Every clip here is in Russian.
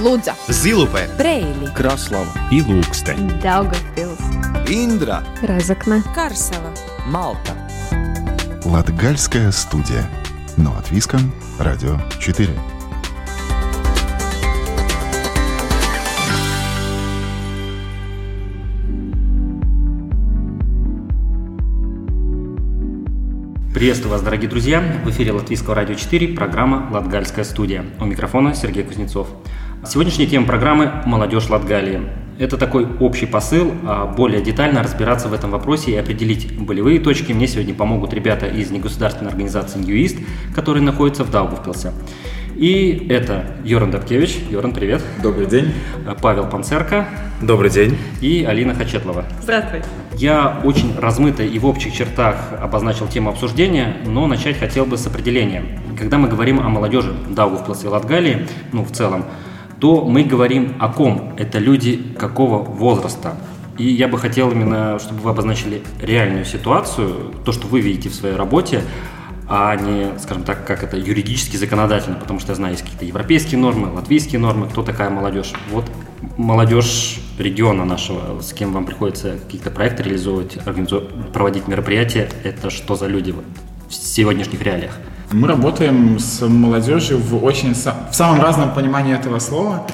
Лудза, Зилупе, Брейли, Краслава и Лукстен. Daugavpils, Индра, Разокна, Карсела. Малта. Латгальская студия. Но от Виска, Радио 4. Приветствую вас, дорогие друзья! В эфире Латвийского радио 4, программа «Латгальская студия». У микрофона Сергей Кузнецов. Сегодняшняя тема программы «Молодежь Латгалии». Это такой общий посыл, а более детально разбираться в этом вопросе и определить болевые точки мне сегодня помогут ребята из негосударственной организации «Ньюист», которые находятся в Даугавпилсе. И это Йоран Дабкевич. Йоран, привет. Добрый день. Павел Панцерко Добрый день. и Алина Хачетлова. Здравствуй. Я очень размыто и в общих чертах обозначил тему обсуждения, но начать хотел бы с определения. Когда мы говорим о молодежи Даугавпилса и Латгалии, ну, в целом, то мы говорим о ком? Это люди какого возраста? И я бы хотел именно, чтобы вы обозначили реальную ситуацию, то, что вы видите в своей работе, а не, скажем так, как это юридически законодательно, потому что я знаю, есть какие-то европейские нормы, латвийские нормы, кто такая молодежь. Вот молодежь региона нашего, с кем вам приходится какие-то проекты реализовывать, проводить мероприятия, это что за люди вот в сегодняшних реалиях? Мы работаем с молодежью в очень в самом разном понимании этого слова.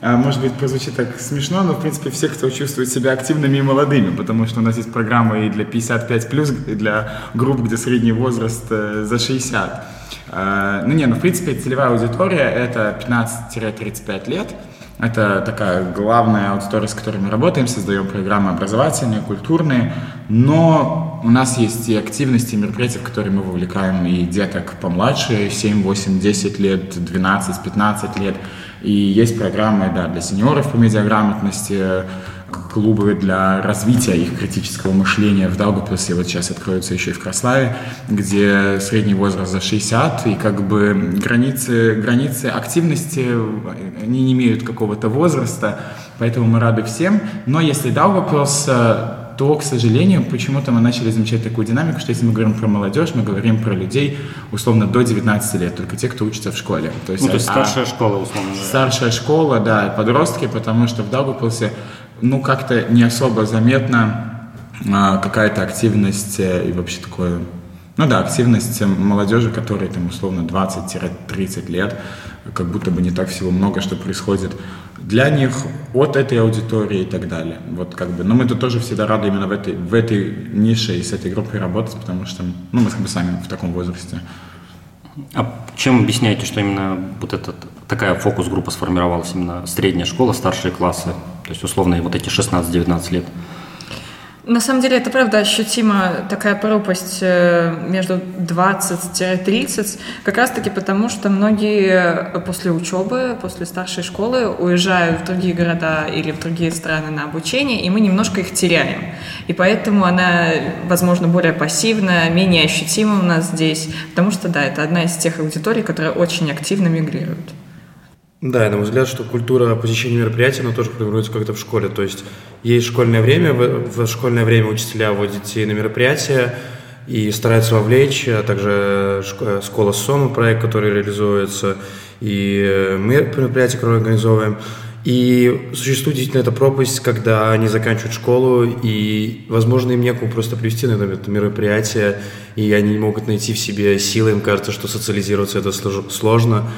А, Может быть, прозвучит так смешно, но, в принципе, все, кто чувствует себя активными и молодыми, потому что у нас есть программы и для 55+, и для групп, где средний возраст э, за 60. А, Ну, не, ну, в принципе, целевая аудитория – это 15-35 лет. Это такая главная аудитория, с которой мы работаем, создаем программы образовательные, культурные, но у нас есть и активности, и мероприятия, в которые мы вовлекаем и деток помладше, 7, 8, 10 лет, 12, 15 лет. И есть программы да, для сеньоров по медиаграмотности, клубы для развития их критического мышления в Даугавпилсе, вот сейчас откроются еще и в Краславе, где средний возраст за 60, и как бы границы, границы активности, они не имеют какого-то возраста, поэтому мы рады всем. Но если Даугавпилс, э, то, к сожалению, почему-то мы начали замечать такую динамику, что если мы говорим про молодежь, мы говорим про людей условно до 19 лет, только те, кто учится в школе. То есть, Ну, то есть а- старшая школа, условно говоря. Старшая школа, да, подростки, потому что в Даугавпилсе, ну, как-то не особо заметна а, какая-то активность э, и вообще такое, ну да, активность молодежи, которой там условно 20-30 лет, как будто бы не так всего много, что происходит для них, от этой аудитории и так далее. Вот как бы, но мы тут тоже всегда рады именно в этой, в этой нише и с этой группой работать, потому что, ну, мы как бы сами в таком возрасте. А чем объясняете, что именно вот эта такая фокус-группа сформировалась, именно средняя школа, старшие классы, то есть условно вот эти 16-19 лет? На самом деле, это правда ощутима такая пропасть э, между 20-30, как раз-таки потому, что многие после учебы, после старшей школы уезжают в другие города или в другие страны на обучение, и мы немножко их теряем. И поэтому она, возможно, более пассивная, менее ощутима у нас здесь, потому что, да, это одна из тех аудиторий, которые очень активно мигрируют. Да, и на мой взгляд, что культура посещения мероприятий, она тоже формируется как-то в школе. То есть есть школьное время, в, школьное время учителя водят детей на мероприятия и стараются вовлечь, а также шко- школа СОМа, проект, который реализуется, и э, мы мероприятия, которые организовываем. И существует действительно эта пропасть, когда они заканчивают школу, и, возможно, им некому просто привести на это мероприятие, и они не могут найти в себе силы, им кажется, что социализироваться это слож- сложно,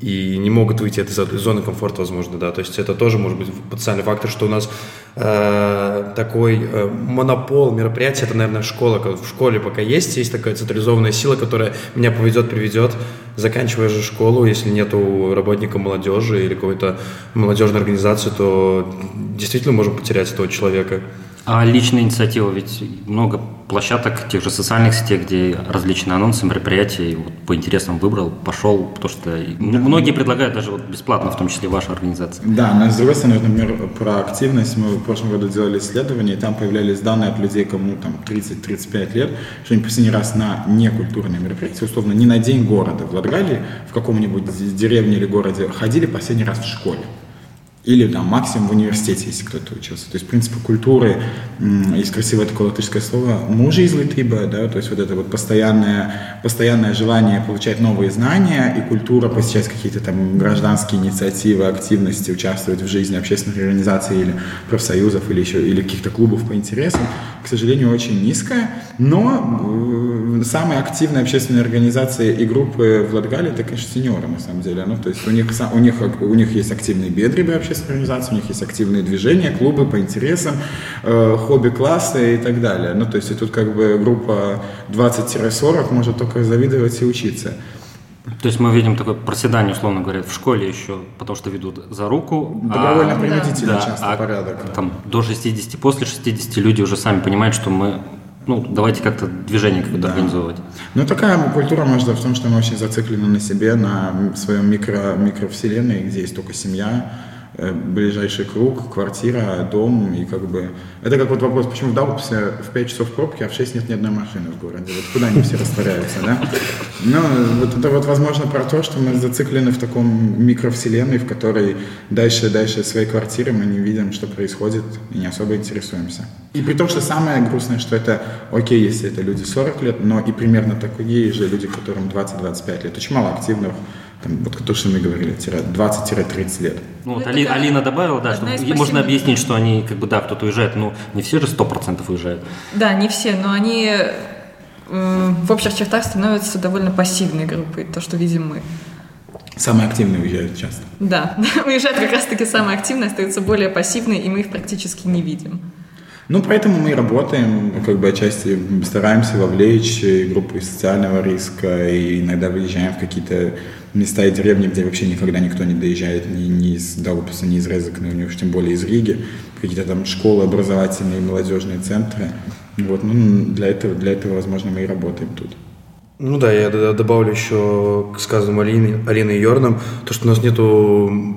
и не могут выйти из этой зоны комфорта, возможно, да. То есть это тоже может быть потенциальный фактор, что у нас э, такой э, монопол мероприятий, это, наверное, школа. В школе пока есть, есть такая централизованная сила, которая меня поведет, приведет. Заканчивая же школу, если нету работника молодежи или какой-то молодежной организации, то действительно можем потерять этого человека. А личная инициатива, ведь много площадок, тех же социальных сетей, где различные анонсы, мероприятия, и вот по интересам выбрал, пошел, потому что и многие предлагают даже вот бесплатно, в том числе ваша организация. Да, но с другой стороны, например, про активность мы в прошлом году делали исследование, и там появлялись данные от людей, кому там 30-35 лет, что они последний раз на некультурные мероприятия, условно, не на день города в Латгалии, в каком-нибудь деревне или городе, ходили последний раз в школе. Или там максимум в университете, если кто-то учился. То есть, в принципе, культуры, есть красивое такое латышское слово, мужи из литыба, да, то есть вот это вот постоянное, постоянное желание получать новые знания и культура посещать какие-то там гражданские инициативы, активности, участвовать в жизни общественных организаций или профсоюзов или еще, или каких-то клубов по интересам, к сожалению, очень низкая, но самые активные общественные организации и группы в Латгалии это, конечно, сеньоры, на самом деле. Ну, то есть у них, у них, у них есть активные бедребы общественные организации, у них есть активные движения, клубы по интересам, э, хобби-классы и так далее. Ну, то есть и тут как бы группа 20-40 может только завидовать и учиться. То есть мы видим такое проседание, условно говоря, в школе еще, потому что ведут за руку. Добровольно-принудительный а, часто а, порядок. Там до 60, после 60 люди уже сами понимают, что мы ну, давайте как-то движение какое-то да. организовывать. Ну, такая культура может в том, что мы очень зациклены на себе, на своем микро, микровселенной, где есть только семья, ближайший круг, квартира, дом, и как бы... Это как вот вопрос, почему в Даугавпилсе в 5 часов пробки, а в 6 нет ни одной машины в городе? Вот куда они все растворяются, да? Ну, вот это вот, возможно, про то, что мы зациклены в таком микровселенной, в которой дальше, дальше своей квартиры мы не видим, что происходит, и не особо интересуемся. И при том, что самое грустное, что это, окей, если это люди 40 лет, но и примерно такие же люди, которым 20-25 лет. Очень мало активных там, вот то, что мы говорили, 20-30 лет. Ну, вот Али, Алина добавила, да, что можно объяснить, что они, как бы, да, кто-то уезжает, но не все же 100% уезжают. Да, не все, но они в общих чертах становятся довольно пассивной группой, то, что видим мы. Самые активные уезжают часто. Да, уезжают как раз-таки самые активные, остаются более пассивные, и мы их практически не видим. Ну, поэтому мы работаем, как бы отчасти стараемся вовлечь группы социального риска, и иногда выезжаем в какие-то места и деревни, где вообще никогда никто не доезжает ни, ни из Даугавпилса, ни из Резекна, ну, уж тем более из Риги, какие-то там школы, образовательные, молодежные центры. Вот, ну, для этого, для этого, возможно, мы и работаем тут. Ну да, я добавлю еще к сказанному Алине, Алиной Йорном, то, что у нас нету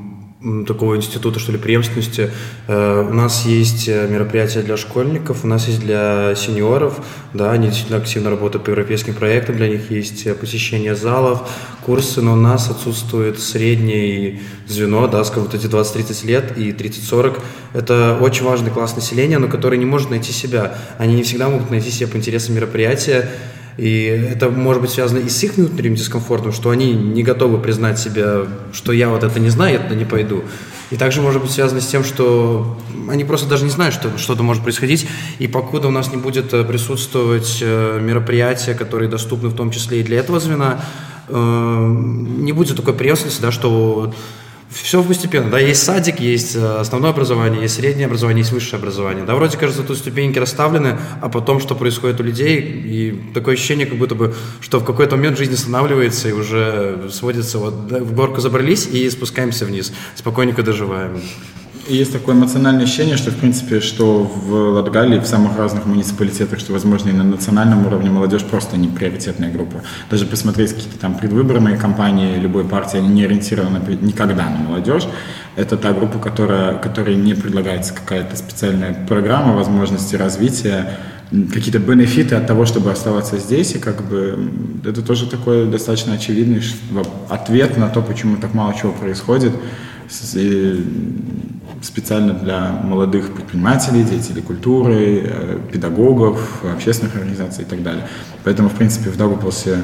такого института, что ли, преемственности. Э, у нас есть э, мероприятия для школьников, у нас есть для сеньоров, да, они действительно активно работают по европейским проектам, для них есть э, посещение залов, курсы, но у нас отсутствует среднее звено, да, скажем, вот эти 20-30 лет и 30-40. Это очень важный класс населения, но который не может найти себя. Они не всегда могут найти себя по интересам мероприятия, и это может быть связано и с их внутренним дискомфортом, что они не готовы признать себя, что я вот это не знаю, я туда не пойду. И также может быть связано с тем, что они просто даже не знают, что что-то может происходить. И покуда у нас не будет э, присутствовать э, мероприятия, которые доступны в том числе и для этого звена, э, не будет такой преемственности, да, что все постепенно, да, есть садик, есть э, основное образование, есть среднее образование, есть высшее образование, да, вроде кажется, тут ступеньки расставлены, а потом что происходит у людей, и такое ощущение, как будто бы, что в какой-то момент жизнь останавливается и уже сводится, вот, в горку забрались и спускаемся вниз, спокойненько доживаем. Есть такое эмоциональное ощущение, что, в принципе, что в Латгалии, в самых разных муниципалитетах, что, возможно, и на национальном уровне молодежь просто не приоритетная группа. Даже посмотреть какие-то там предвыборные кампании любой партии, они не ориентированы никогда на молодежь. Это та группа, которая, которой не предлагается какая-то специальная программа возможности развития, какие-то бенефиты от того, чтобы оставаться здесь, и как бы это тоже такой достаточно очевидный ответ на то, почему так мало чего происходит специально для молодых предпринимателей, деятелей культуры, э, педагогов, общественных организаций и так далее. Поэтому, в принципе, в Даугавпилсе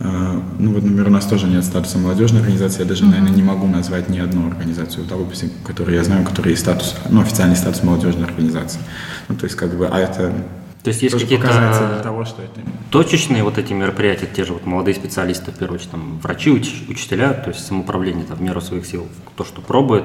э, ну вот, например, у нас тоже нет статуса молодежной организации. Я даже, наверное, не могу назвать ни одну организацию в Даугавпилсе, которую я знаю, которая есть статус, ну, официальный статус молодежной организации. Ну, то есть, как бы, а это то есть есть какие-то того, что это... точечные вот эти мероприятия, те же вот молодые специалисты, в первую очередь, там, врачи, уч- учителя, то есть самоуправление там, в меру своих сил, то, что пробует,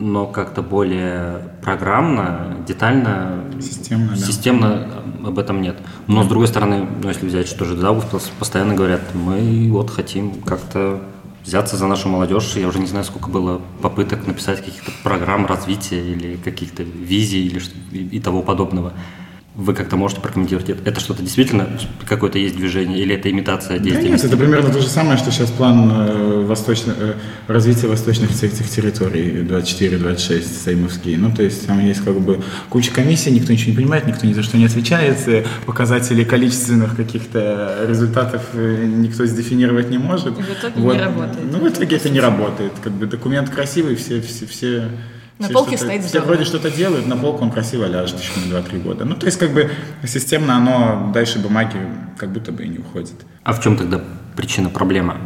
но как-то более программно, детально, системно, системно да. об этом нет. Но с другой стороны, ну, если взять, что же Даугавс постоянно говорят, мы вот хотим как-то взяться за нашу молодежь. Я уже не знаю, сколько было попыток написать каких-то программ развития или каких-то визий или и того подобного. Вы как-то можете прокомментировать, это что-то действительно какое-то есть движение или это имитация деятельности? Да нет, это примерно то же самое, что сейчас план э, восточно, э, развития восточных этих территорий 24-26 Сеймовский. Ну, то есть там есть как бы куча комиссий, никто ничего не понимает, никто ни за что не отвечает, показателей количественных каких-то результатов э, никто сдефинировать не может. И в итоге вот. не работает. Ну, в итоге это не работает. Как бы документ красивый, все, все, все на все полке стоит Все вроде что-то делают, на полку он красиво ляжет еще на 2-3 года. Ну, то есть, как бы, системно оно дальше бумаги как будто бы и не уходит. А в чем тогда причина, проблема?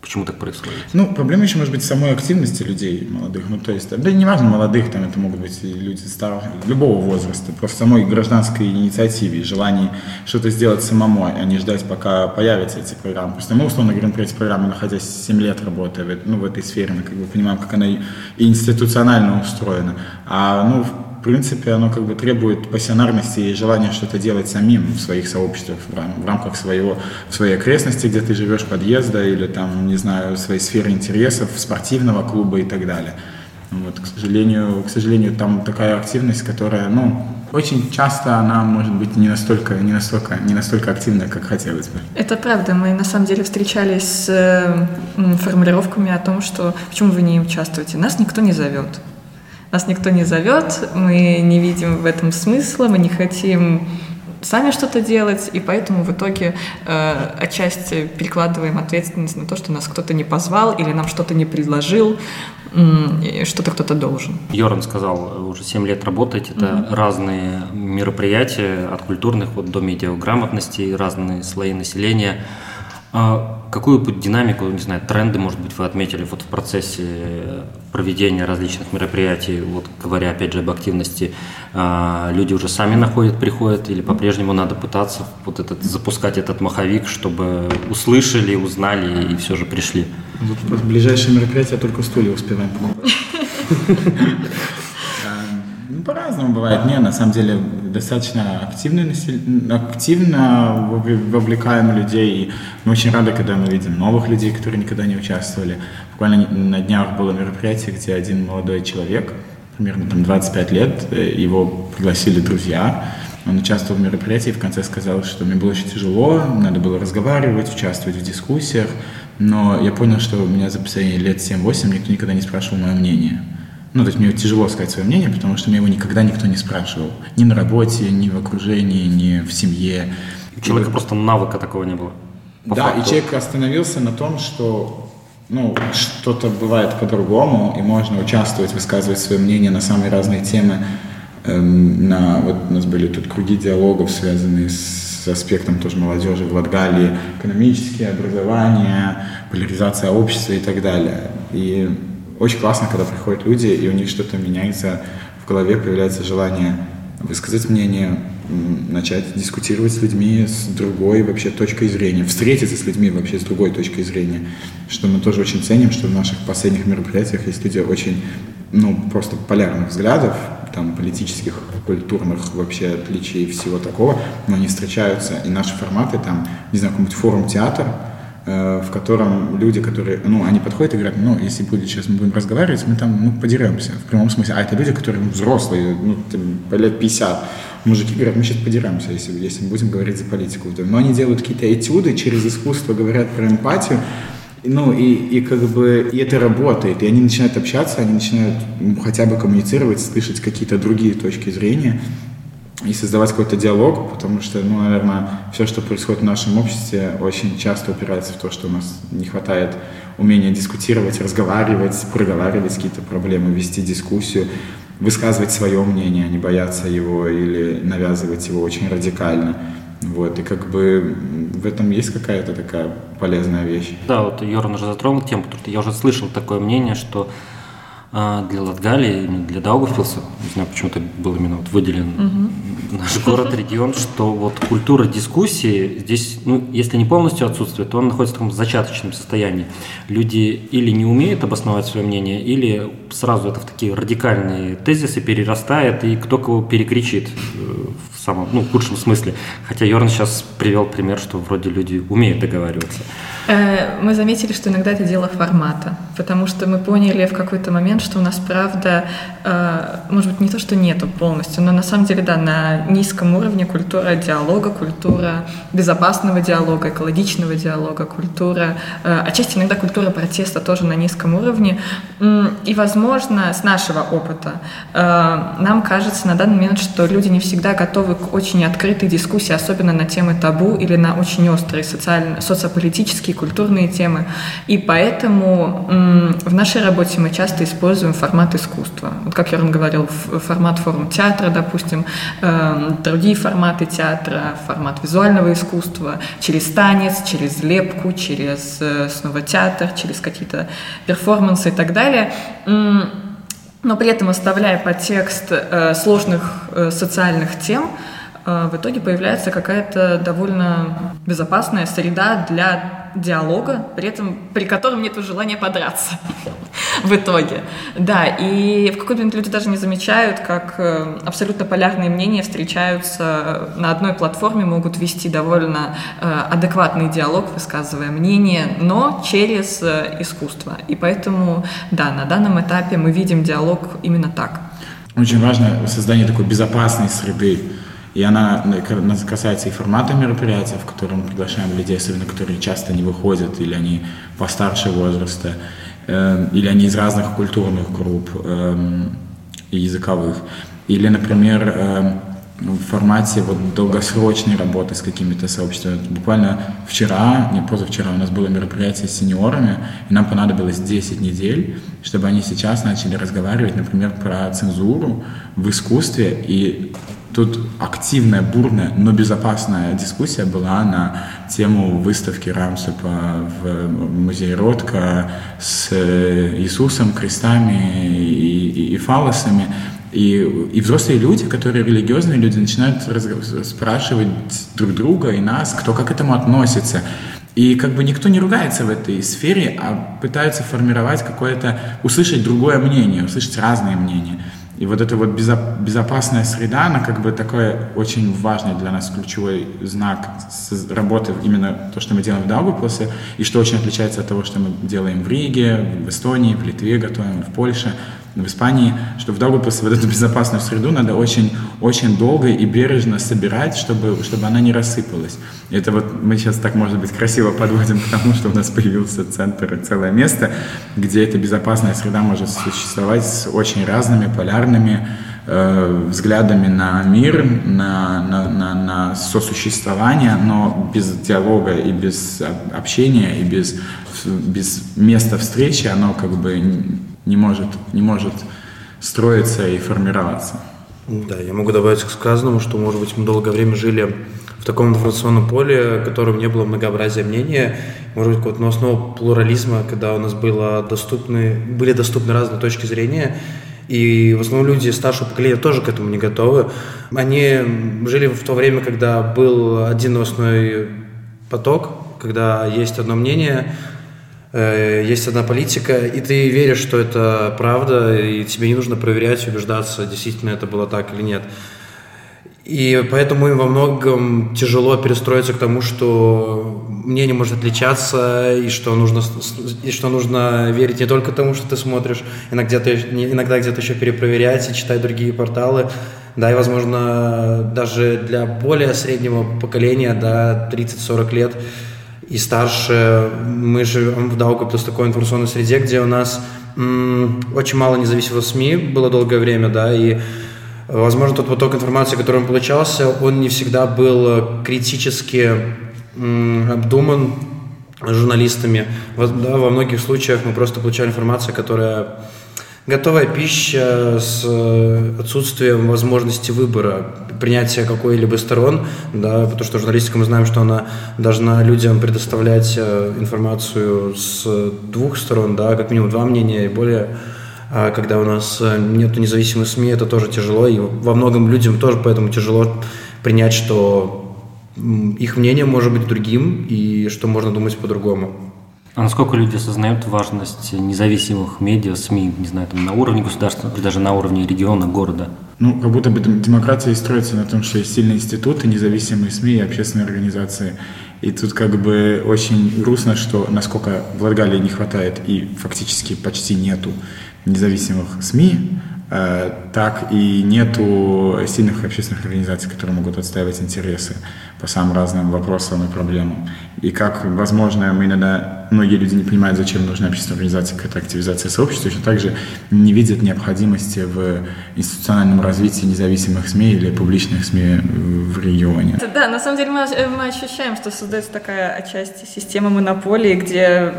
Почему так происходит? Ну, проблема еще может быть самой активности людей молодых. Ну, то есть, да не важно молодых, там это могут быть и люди старого, любого возраста. Просто самой гражданской инициативе, желании что-то сделать самому, а не ждать, пока появятся эти программы. Просто мы, условно говорим, про эти программы, находясь 7 лет работая в, ну, в этой сфере, мы как бы понимаем, как она и институционально устроена. А, ну, принципе, оно как бы требует пассионарности и желания что-то делать самим в своих сообществах, в, рам- в рамках своего, в своей окрестности, где ты живешь, подъезда или там, не знаю, своей сферы интересов, спортивного клуба и так далее. Вот, к сожалению, к сожалению, там такая активность, которая, ну, очень часто она может быть не настолько, не настолько, не настолько активная, как хотелось бы. Это правда. Мы на самом деле встречались с э, формулировками о том, что почему вы не участвуете. Нас никто не зовет. Нас никто не зовет, мы не видим в этом смысла, мы не хотим сами что-то делать, и поэтому в итоге э, отчасти перекладываем ответственность на то, что нас кто-то не позвал или нам что-то не предложил, э, что-то кто-то должен. Йоран сказал, уже 7 лет работаете, это mm разные мероприятия, от культурных вот, до медиаграмотности, разные слои населения. А какую динамику, не знаю, тренды, может быть, вы отметили вот в процессе проведения различных мероприятий, вот говоря опять же об активности, а, люди уже сами находят, приходят, или по-прежнему надо пытаться вот этот, запускать этот маховик, чтобы услышали, узнали и все же пришли? Вот ближайшее мероприятие только стулья успеваем покупать. По-разному бывает. Не, на самом деле, достаточно активно, активно вовлекаем людей. И мы очень рады, когда мы видим новых людей, которые никогда не участвовали. Буквально на днях было мероприятие, где один молодой человек, примерно там 25 лет, э, его пригласили друзья, он участвовал в мероприятии и в конце сказал, что мне было очень тяжело, надо было разговаривать, участвовать в дискуссиях, но я понял, что у меня за последние лет 7-8 никто никогда не спрашивал мое мнение. Ну, то есть мне тяжело сказать свое мнение, потому что меня его никогда никто не спрашивал. Ни на работе, ни в окружении, ни в семье. У человека и просто навыка такого не было. Да, факту. и человек остановился на том, что ну, что-то бывает по-другому, и можно участвовать, высказывать свое мнение на самые разные темы. Эм, на, вот у нас были тут круги диалогов, связанные с аспектом тоже молодежи в Латгалии, экономические, образование, поляризация общества и так далее. И очень классно, когда приходят люди, и у них что-то меняется в голове, появляется желание высказать мнение, начать дискутировать с людьми с другой вообще точкой зрения, встретиться с людьми вообще с другой точкой зрения, что мы тоже очень ценим, что в наших последних мероприятиях есть люди очень, ну, просто полярных взглядов, там, политических, культурных вообще отличий и всего такого, но они встречаются, и наши форматы, там, не знаю, какой-нибудь форум-театр, в котором люди, которые, ну, они подходят и говорят, ну, если будет сейчас мы будем разговаривать, мы там, ну, подеремся, в прямом смысле. А это люди, которые ну, взрослые, ну, там, лет 50. Мужики говорят, мы сейчас подеремся, если, если мы будем говорить за политику. Но они делают какие-то этюды, через искусство говорят про эмпатию, ну, и, и как бы, и это работает, и они начинают общаться, они начинают хотя бы коммуницировать, слышать какие-то другие точки зрения, и создавать какой-то диалог, потому что, ну, наверное, все, что происходит в нашем обществе, очень часто упирается в то, что у нас не хватает умения дискутировать, разговаривать, проговаривать какие-то проблемы, вести дискуссию, высказывать свое мнение, а не бояться его или навязывать его очень радикально. Вот, и как бы в этом есть какая-то такая полезная вещь. Да, вот Йоран уже затронул тему, потому что я уже слышал такое мнение, что а для Латгалии, для Даугавпилса, не знаю, почему это был именно вот выделен угу. наш город, регион, что вот культура дискуссии здесь, ну, если не полностью отсутствует, то он находится в таком зачаточном состоянии. Люди или не умеют обосновать свое мнение, или сразу это в такие радикальные тезисы перерастает, и кто кого перекричит э, в самом, ну, худшем смысле. Хотя Йорн сейчас привел пример, что вроде люди умеют договариваться. Э, мы заметили, что иногда это дело формата, потому что мы поняли в какой-то момент, что у нас, правда, э, может быть, не то, что нету полностью, но на самом деле, да, на низком уровне культура диалога, культура безопасного диалога, экологичного диалога, культура, э, отчасти иногда культура протеста тоже на низком уровне. И, возможно, с нашего опыта нам кажется на данный момент, что люди не всегда готовы к очень открытой дискуссии, особенно на темы табу или на очень острые социально, социополитические, культурные темы. И поэтому в нашей работе мы часто используем формат искусства. Вот как Ерн говорил, формат форум театра, допустим, эм, другие форматы театра, формат визуального искусства, через танец, через лепку, через э, снова театр, через какие-то перформансы и так далее но при этом оставляя подтекст э, сложных э, социальных тем, э, в итоге появляется какая-то довольно безопасная среда для диалога, при этом при котором нет желания подраться в итоге. Да, и в какой-то момент люди даже не замечают, как э, абсолютно полярные мнения встречаются на одной платформе, могут вести довольно э, адекватный диалог, высказывая мнение, но через э, искусство. И поэтому, да, на данном этапе мы видим диалог именно так. Очень важно создание такой безопасной среды, и она касается и формата мероприятия, в котором мы приглашаем людей, особенно которые часто не выходят, или они постарше возраста, э, или они из разных культурных групп э, и языковых. Или, например, э, в формате вот долгосрочной работы с какими-то сообществами. Буквально вчера, не позавчера, у нас было мероприятие с сеньорами, и нам понадобилось 10 недель, чтобы они сейчас начали разговаривать, например, про цензуру в искусстве и Тут активная, бурная, но безопасная дискуссия была на тему выставки Рамсепа в музее Ротко с Иисусом, крестами и, и, и фалосами. И, и взрослые люди, которые религиозные люди, начинают спрашивать друг друга и нас, кто как к этому относится. И как бы никто не ругается в этой сфере, а пытаются формировать какое-то, услышать другое мнение, услышать разные мнения. И вот эта вот безопасная среда, она как бы такой очень важный для нас ключевой знак работы, именно то, что мы делаем в Даугавпилсе, и что очень отличается от того, что мы делаем в Риге, в Эстонии, в Литве готовим, в Польше в Испании, что в Даугавпилсе вот эту безопасную среду надо очень, очень долго и бережно собирать, чтобы, чтобы она не рассыпалась. Это вот мы сейчас так, может быть, красиво подводим к тому, что у нас появился центр целое место, где эта безопасная среда может существовать с очень разными полярными э, взглядами на мир, на, на, на, на сосуществование, но без диалога и без общения, и без, без места встречи оно как бы не может, не может строиться и формироваться. Да, я могу добавить к сказанному, что, может быть, мы долгое время жили в таком информационном поле, в котором не было многообразия мнения, может быть, какого-то новостного плурализма, когда у нас было доступны, были доступны разные точки зрения, и в основном люди старшего поколения тоже к этому не готовы. Они жили в то время, когда был один новостной поток, когда есть одно мнение, есть одна политика, и ты веришь, что это правда, и тебе не нужно проверять, убеждаться, действительно это было так или нет. И поэтому им во многом тяжело перестроиться к тому, что мнение может отличаться, и что нужно, и что нужно верить не только тому, что ты смотришь, иногда где-то, иногда где-то еще перепроверять и читать другие порталы. Да, и, возможно, даже для более среднего поколения, да, 30-40 лет, и старше. Мы живем в Даугавпилсе такой информационной среде, где у нас м- очень мало независимых СМИ было долгое время, да, и возможно тот поток информации, который он получался, он не всегда был критически м- обдуман журналистами. Вот, да, во многих случаях мы просто получали информацию, которая готовая пища с э, отсутствием возможности выбора, принятия какой-либо сторон, да, потому что журналистика мы знаем, что она должна людям предоставлять э, информацию с двух сторон, да, как минимум два мнения и более. А когда у нас э, нет независимых СМИ, это тоже тяжело, и во многом людям тоже поэтому тяжело принять, что их мнение может быть другим, и что можно думать по-другому. А насколько люди осознают важность независимых медиа, СМИ, не знаю, там, на уровне государства даже на уровне региона, города? Ну, как будто бы демократия строится на том, что есть сильные институты, независимые СМИ и общественные организации. И тут как бы очень грустно, что насколько в Латгалии не хватает и фактически почти нету независимых СМИ, так и нету сильных общественных организаций, которые могут отстаивать интересы по самым разным вопросам и проблемам. И как, возможно, мы иногда, многие люди не понимают, зачем нужна общественная организация, какая-то активизация сообщества, точно также не видят необходимости в институциональном развитии независимых СМИ или публичных СМИ в регионе. Да, на самом деле мы, мы ощущаем, что создается такая отчасти система монополии, где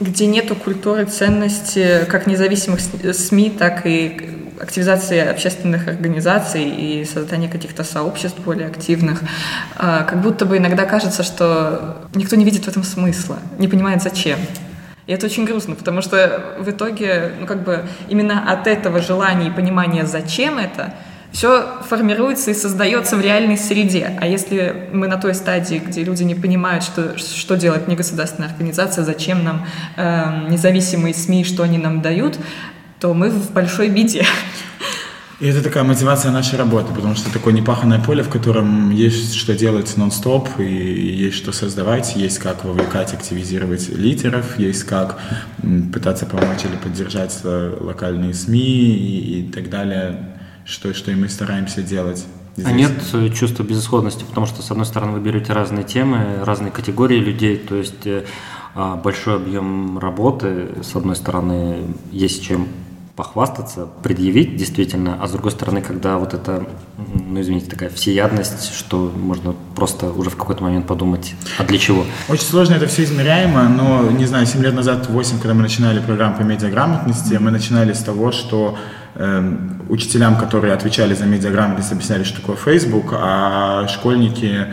где нету культуры ценности как независимых СМИ, так и активизации общественных организаций и создания каких-то сообществ более активных, а, как будто бы иногда кажется, что никто не видит в этом смысла, не понимает зачем. И это очень грустно, потому что в итоге, ну как бы именно от этого желания и понимания, зачем это, все формируется и создается в реальной среде. А если мы на той стадии, где люди не понимают, что, что делает негосударственная организация, зачем нам э, независимые СМИ, что они нам дают, то мы в большой беде. И это такая мотивация нашей работы, потому что такое непаханное поле, в котором есть что делать нон-стоп, и есть что создавать, есть как вовлекать, активизировать лидеров, есть как пытаться помочь или поддержать локальные СМИ и, и так далее, что, что и мы стараемся делать. Здесь. А нет э, чувства безысходности, потому что, с одной стороны, вы берете разные темы, разные категории людей, то есть э, а, большой объем работы, с одной стороны, есть чем похвастаться, предъявить действительно, а с другой стороны, когда вот это, ну извините, такая всеядность, что можно просто уже в какой-то момент подумать, а для чего? Очень сложно это все измеряемо, но, не знаю, 7 лет назад, 8, когда мы начинали программу по медиаграмотности, мы начинали с того, что э, учителям, которые отвечали за медиаграмотность, объясняли, что такое Facebook, а школьники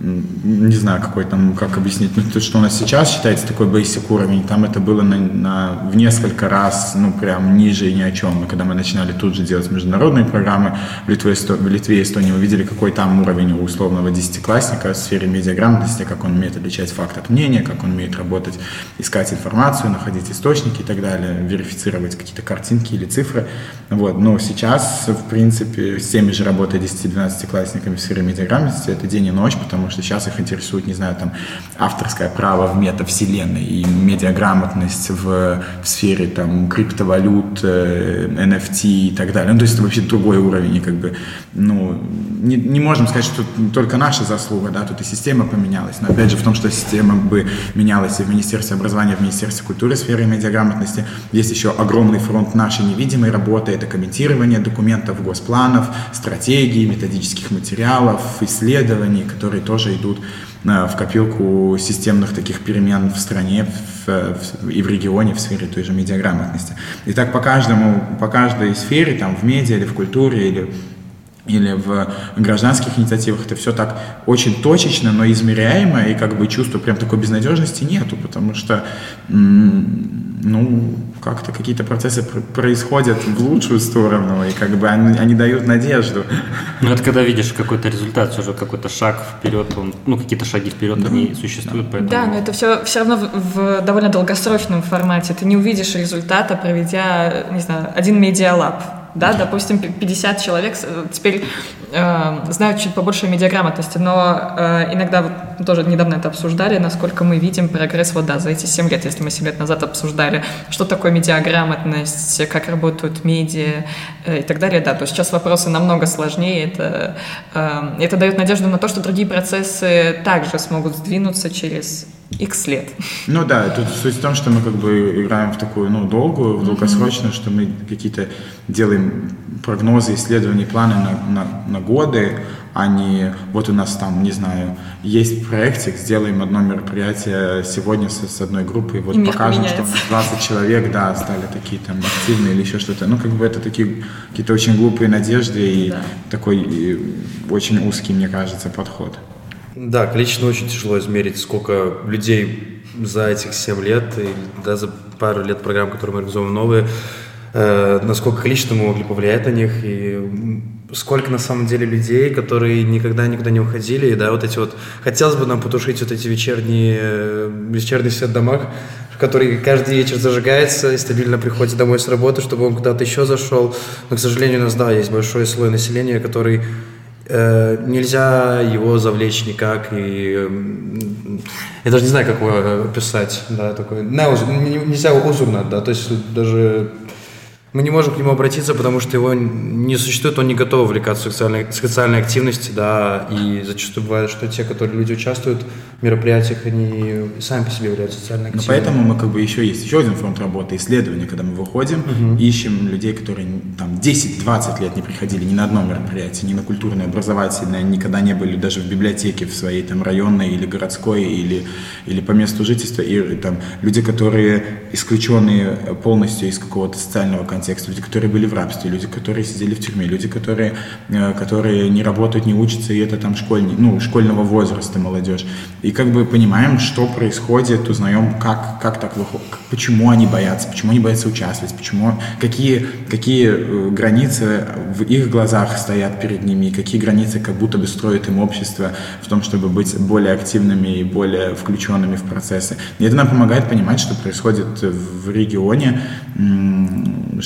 не знаю, какой там, как объяснить, ну, то, что у нас сейчас считается такой basic уровень, там это было на, на, в несколько раз, ну, прям ниже ни о чем. И когда мы начинали тут же делать международные программы в Литве, в Литве и Эстонии, мы видели, какой там уровень у условного десятиклассника в сфере медиаграмотности, как он умеет отличать факт от мнения, как он умеет работать, искать информацию, находить источники и так далее, верифицировать какие-то картинки или цифры. Вот. Но сейчас, в принципе, с теми же работая 10-12-классниками в сфере медиаграмотности, это день и ночь, потому потому что сейчас их интересует, не знаю, там, авторское право в метавселенной и медиаграмотность в, в сфере там криптовалют, э, NFT и так далее. Ну, то есть это вообще другой уровень, и как бы, ну, не, не можем сказать, что только наша заслуга, да, тут и система поменялась, но опять же в том, что система бы менялась и в Министерстве образования, в Министерстве культуры в сфере медиаграмотности, есть еще огромный фронт нашей невидимой работы, это комментирование документов, госпланов, стратегий, методических материалов, исследований, которые тоже тоже идут э, в копилку системных таких перемен в стране в, в, и в регионе в сфере той же медиаграмотности. И так по каждому, по каждой сфере, там в медиа или в культуре или или в гражданских инициативах это все так очень точечно, но измеряемо, и как бы чувства прям такой безнадежности нету, потому что, ну, как-то какие-то процессы происходят в лучшую сторону, и как бы они, они дают надежду. Ну, это когда видишь какой-то результат, уже какой-то шаг вперед, он, ну, какие-то шаги вперед, да. они существуют, да. поэтому... Да, но это все, все равно в, в довольно долгосрочном формате. Ты не увидишь результата, проведя, не знаю, один медиалаб да, допустим, 50 человек теперь э, знают чуть побольше о медиаграмотности, но э, иногда вот тоже недавно это обсуждали, насколько мы видим прогресс вот, да, за эти 7 лет, если мы 7 лет назад обсуждали, что такое медиаграмотность, как работают медиа э, и так далее, да, то сейчас вопросы намного сложнее, это, э, это дает надежду на то, что другие процессы также смогут сдвинуться через X лет. Ну да, тут суть в том, что мы как бы играем в такую, ну, долгую, в долгосрочную, mm-hmm. что мы какие-то делаем прогнозы, исследования, планы на, на, на годы, а не вот у нас там, не знаю, есть проектик, сделаем одно мероприятие сегодня с, с одной группой, вот И покажем, что 20 человек, да, стали такие там активные или еще что-то. Ну, как бы это такие какие-то очень глупые надежды и да. такой и очень узкий, мне кажется, подход. Да, количественно очень тяжело измерить, сколько людей за этих 7 лет, и да, за пару лет программ, которые мы организовываем новые, э, насколько количество мы могли повлиять на них, и сколько на самом деле людей, которые никогда никуда не уходили, да, вот эти вот, хотелось бы нам потушить вот эти вечерние, э, вечерний свет в домах, который каждый вечер зажигается и стабильно приходит домой с работы, чтобы он куда-то еще зашел. Но, к сожалению, у нас, да, есть большой слой населения, который э, нельзя его завлечь никак, и э, я даже не знаю, как его описать, да, такой, нельзя узурно, да, то есть даже мы не можем к нему обратиться, потому что его не существует, он не готов увлекаться социальной, социальной активности, да, и зачастую бывает, что те, которые люди участвуют в мероприятиях, они сами по себе являются социально активными. Но поэтому мы как бы еще есть еще один фронт работы, исследования, когда мы выходим, угу. ищем людей, которые там 10-20 лет не приходили ни на одно мероприятие, ни на культурное, образовательное, никогда не были даже в библиотеке в своей там районной или городской, или, или по месту жительства, и там люди, которые исключенные полностью из какого-то социального контекста, люди, которые были в рабстве, люди, которые сидели в тюрьме, люди, которые, э, которые не работают, не учатся, и это там школьни, ну, школьного возраста молодежь. И как бы понимаем, что происходит, узнаем, как, как так выходит, почему они боятся, почему они боятся участвовать, почему, какие, какие э, границы в их глазах стоят перед ними, какие границы как будто бы строит им общество в том, чтобы быть более активными и более включенными в процессы. И это нам помогает понимать, что происходит в регионе,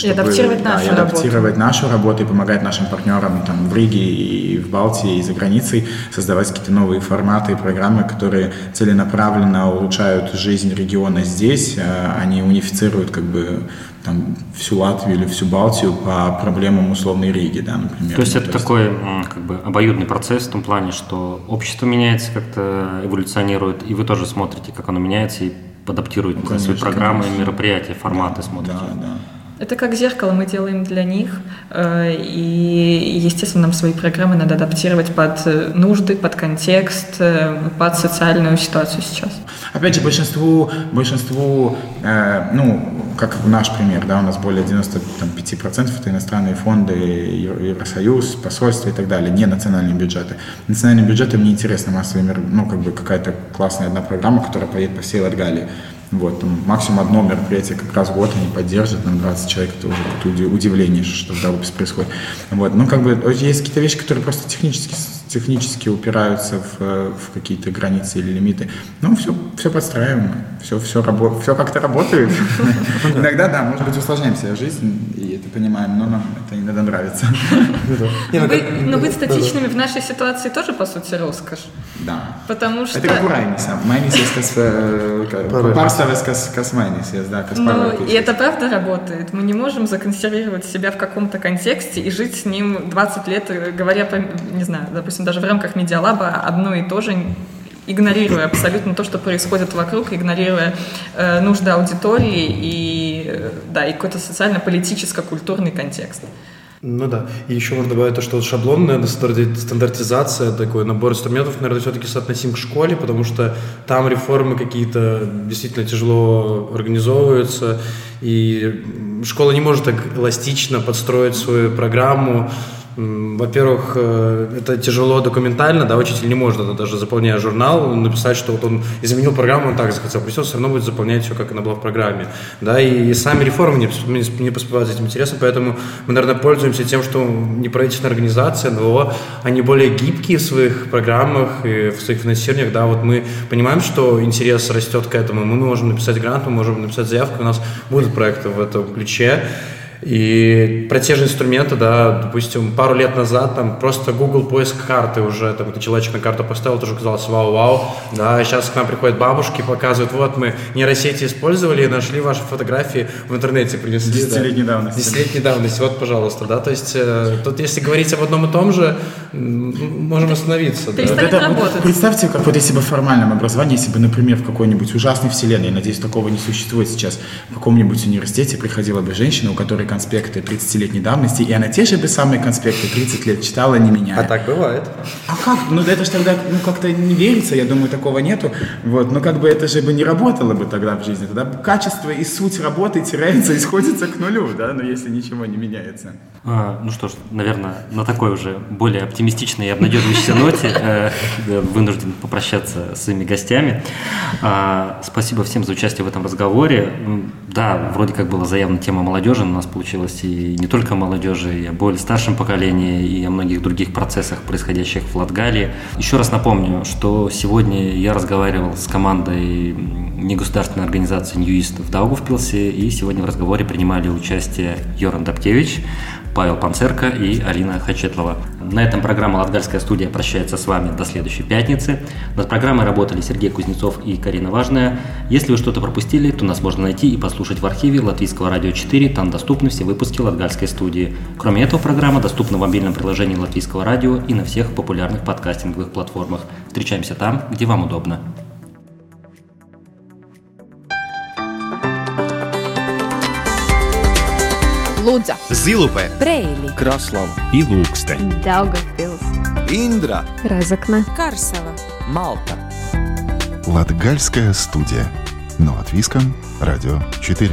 чтобы, и адаптировать нашу да, и адаптировать работу. нашу работу и помогать нашим партнерам там, в Риге и в Балтии и за границей создавать какие-то новые форматы и программы, которые целенаправленно улучшают жизнь региона здесь, а они унифицируют как бы там, всю Латвию или всю Балтию по проблемам условной Риги, да, например. То есть ну, это то есть... такой как бы обоюдный процесс в том плане, что общество меняется, как-то эволюционирует, и вы тоже смотрите, как оно меняется, и адаптируете ну, свои программы, конечно. мероприятия, форматы да, смотрите. Да, да. Это как зеркало мы делаем для них, э, и, естественно, нам свои программы надо адаптировать под нужды, под контекст, э, под социальную ситуацию сейчас. Опять же, большинству, большинству э, ну, как наш пример, да, у нас более 95% это иностранные фонды, Евросоюз, посольство и так далее, не национальные бюджеты. Национальные бюджеты мне интересны массовые ну, как бы какая-то классная одна программа, которая поедет по всей Латгалии. Вот, там, максимум одно мероприятие как раз в год они поддержат, нам 20 человек, это уже удивление, что в Даубисе происходит. Вот, ну, как бы, есть какие-то вещи, которые просто технически технически упираются в, в какие-то границы или лимиты. Ну, все, все подстраиваемо, все, все, рабо- все как-то работает. Иногда, да, может быть, усложняем себе жизнь, и это понимаем, но нам это иногда нравится. Но быть статичными в нашей ситуации тоже, по сути, роскошь. Да. Потому что... Это как у Райниса. Майнис есть Парсовес kas Майнис есть, да, Ну, и это правда работает. Мы не можем законсервировать себя в каком-то контексте и жить с ним 20 лет, говоря, не знаю, допустим, допустим, даже в рамках медиалаба одно и то же игнорируя абсолютно то, что происходит вокруг, игнорируя э, нужды аудитории и, э, да, и какой-то социально-политическо-культурный контекст. Ну да. И еще можно добавить то, что шаблонная стандартизация, такой набор инструментов, наверное, все-таки соотносим к школе, потому что там реформы какие-то действительно тяжело организовываются, и школа не может так эластично подстроить свою программу, во-первых, э, это тяжело документально, да, учитель не может даже заполняя журнал, написать, что вот он изменил программу, он так захотел, придется все равно будет заполнять все, как она была в программе, да, и, и сами реформы не, не поспевают за этим интересом, поэтому мы, наверное, пользуемся тем, что неправительственная организация, НВО, они более гибкие в своих программах и в своих финансированиях, да, вот мы понимаем, что интерес растет к этому, мы можем написать грант, мы можем написать заявку, у нас будут проекты в этом ключе, и про те же инструменты, да, допустим, пару лет назад там просто Google поиск карты уже, там, человечек на карту поставил, тоже казалось вау-вау, да, сейчас к нам приходят бабушки, показывают, вот мы нейросети использовали, нашли ваши фотографии в интернете, принесли. Десятилетней да. давности. Десятилетней давности, вот, пожалуйста, да, то есть э, тут если говорить об одном и том же, можем остановиться. Да. Это, работать. Представьте, как вот если бы в формальном образовании, если бы, например, в какой-нибудь ужасной вселенной, надеюсь, такого не существует сейчас, в каком-нибудь университете приходила бы женщина, у которой конспекты 30-летней давности, и она те же бы самые конспекты 30 лет читала, не меняя. А так бывает. А как? Ну, это же тогда ну, как-то не верится, я думаю, такого нету. Вот, но как бы это же бы не работало бы тогда в жизни. Тогда качество и суть работы теряется и сходится к нулю, да, но если ничего не меняется. А, ну что ж, наверное, на такой уже более оптимистичной и обнадеживающей ноте э, вынужден попрощаться с своими гостями. А, спасибо всем за участие в этом разговоре. Да, вроде как была заявлена тема молодежи, но у нас получилось и не только молодежи, и о более старшем поколении, и о многих других процессах, происходящих в Латгалии. Еще раз напомню, что сегодня я разговаривал с командой негосударственной организации «Ньюист» в Даугавпилсе, и сегодня в разговоре принимали участие Йоран Дабкевич, Павел Панцерко и Алина Хачетлова. На этом программа «Латгальская студия» прощается с вами до следующей пятницы. Над программой работали Сергей Кузнецов и Карина Важная. Если вы что-то пропустили, то нас можно найти и послушать в архиве Латвийского радио 4. Там доступны все выпуски Латгальской студии. Кроме этого, программа доступна в мобильном приложении Латвийского радио и на всех популярных подкастинговых платформах. Встречаемся там, где вам удобно. Лудза, Zilupē, Preili, Kraslava, Ilūkste, Daugavpils, Индра, Разокна, Карсела. Малта. Латгальская студия. Но от Виска, Радио 4.